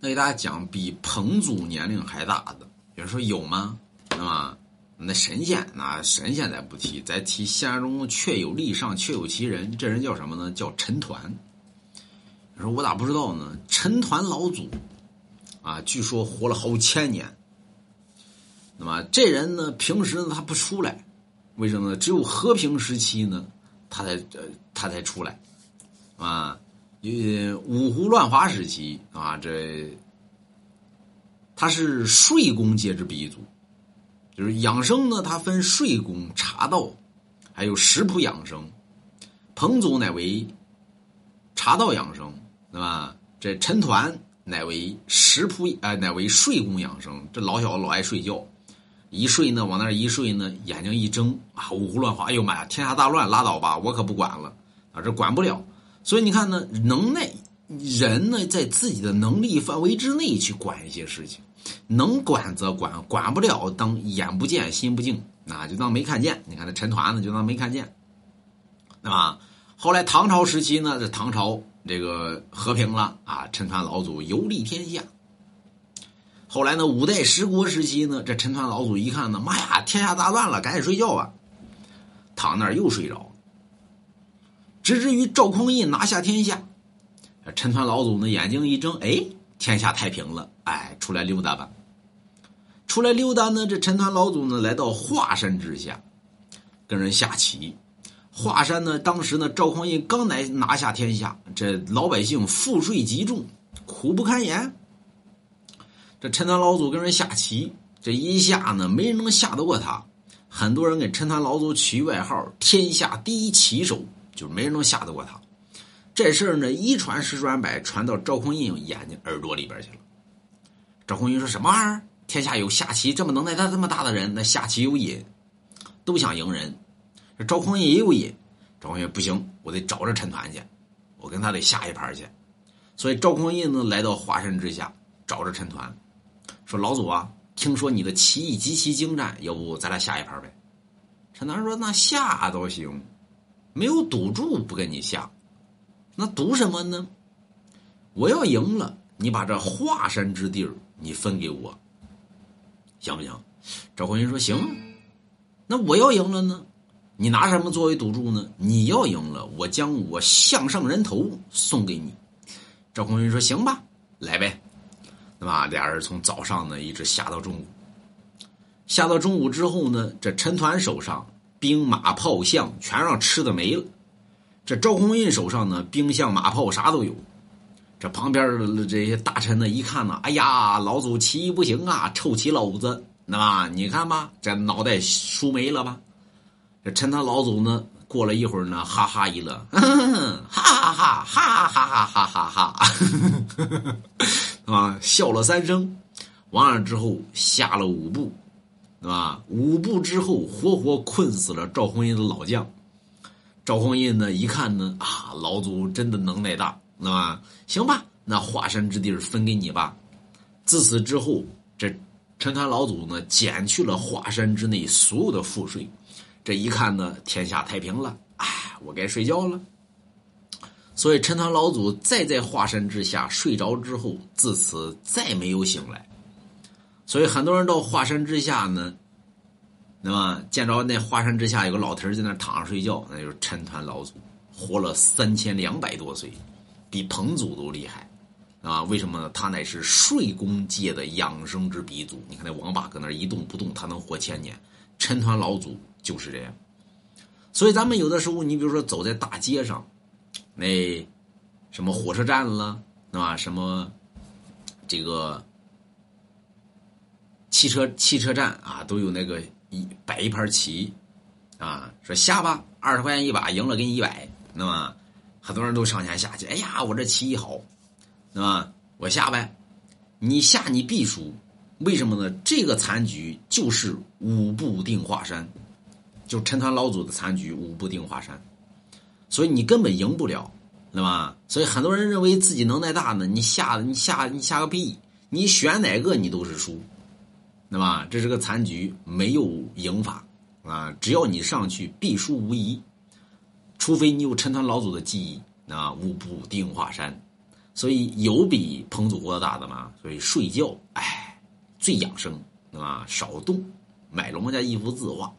那给大家讲比彭祖年龄还大的，有人说有吗？那么那神仙，那神仙咱不提，咱提现实中确有历上确有其人，这人叫什么呢？叫陈抟。你说我咋不知道呢？陈抟老祖啊，据说活了好千年。那么这人呢，平时呢他不出来，为什么呢？只有和平时期呢，他才呃他才出来啊。呃，五胡乱华时期啊，这他是睡功界之鼻祖，就是养生呢，他分睡功、茶道，还有食谱养生。彭祖乃为茶道养生，对吧？这陈抟乃为食谱，呃，乃为睡功养生。这老小子老爱睡觉，一睡呢，往那一睡呢，眼睛一睁啊，五胡乱华，哎呦妈呀，天下大乱，拉倒吧，我可不管了啊，这管不了。所以你看呢，能耐人呢，在自己的能力范围之内去管一些事情，能管则管，管不了当眼不见心不静，啊就当没看见。你看这陈抟呢，就当没看见，对吧？后来唐朝时期呢，这唐朝这个和平了啊，陈抟老祖游历天下。后来呢，五代十国时期呢，这陈抟老祖一看呢，妈呀，天下大乱了，赶紧睡觉吧，躺那儿又睡着。直至于赵匡胤拿下天下，陈抟老祖呢眼睛一睁，哎，天下太平了，哎，出来溜达吧。出来溜达呢，这陈抟老祖呢来到华山之下，跟人下棋。华山呢，当时呢赵匡胤刚来拿下天下，这老百姓赋税极重，苦不堪言。这陈抟老祖跟人下棋，这一下呢，没人能下得过他。很多人给陈抟老祖取外号“天下第一棋手”。就是没人能吓得过他，这事儿呢一传十传百，传到赵匡胤眼睛耳朵里边去了。赵匡胤说什么玩意儿？天下有下棋这么能耐、他这么大的人，那下棋有瘾，都想赢人。赵匡胤也有瘾，赵匡胤不行，我得找着陈抟去，我跟他得下一盘去。所以赵匡胤呢来到华山之下，找着陈抟，说：“老祖啊，听说你的棋艺极其精湛，要不咱俩下一盘呗？”陈抟说：“那下都行。”没有赌注不跟你下，那赌什么呢？我要赢了，你把这华山之地儿你分给我，行不行？赵匡胤说行。那我要赢了呢？你拿什么作为赌注呢？你要赢了，我将我项上人头送给你。赵匡胤说行吧，来呗。那么俩人从早上呢一直下到中午，下到中午之后呢，这陈抟手上。兵马炮象全让吃的没了，这赵匡胤手上呢，兵象马炮啥都有。这旁边的这些大臣呢，一看呢，哎呀，老祖棋艺不行啊，臭棋篓子，那你看吧，这脑袋输没了吧？这陈他老祖呢，过了一会儿呢，哈哈一乐，哈哈哈哈哈哈哈哈哈哈，啊，笑了三声，完了之后下了五步。对吧？五步之后，活活困死了赵匡胤的老将。赵匡胤呢，一看呢，啊，老祖真的能耐大，那行吧，那华山之地分给你吧。自此之后，这陈抟老祖呢，减去了华山之内所有的赋税。这一看呢，天下太平了，哎，我该睡觉了。所以陈抟老祖再在华山之下睡着之后，自此再没有醒来。所以很多人到华山之下呢，那么见着那华山之下有个老头在那躺着睡觉，那就是陈抟老祖，活了三千两百多岁，比彭祖都厉害，啊？为什么呢？他乃是睡功界的养生之鼻祖。你看那王八搁那一动不动，他能活千年。陈抟老祖就是这样。所以咱们有的时候，你比如说走在大街上，那什么火车站了，那？什么这个。汽车汽车站啊，都有那个一摆一盘棋，啊，说下吧，二十块钱一把，赢了给你一百，那么很多人都上前下去。哎呀，我这棋艺好，那么我下呗，你下你必输，为什么呢？这个残局就是五步定华山，就陈抟老祖的残局五步定华山，所以你根本赢不了，那么？所以很多人认为自己能耐大呢，你下你下你下个屁，你选哪个你都是输。那么这是个残局，没有赢法啊！只要你上去，必输无疑。除非你有陈抟老祖的记忆，啊，五步定华山。所以有比彭祖国大的吗？所以睡觉，哎，最养生，对吧？少动，买龙家一幅字画。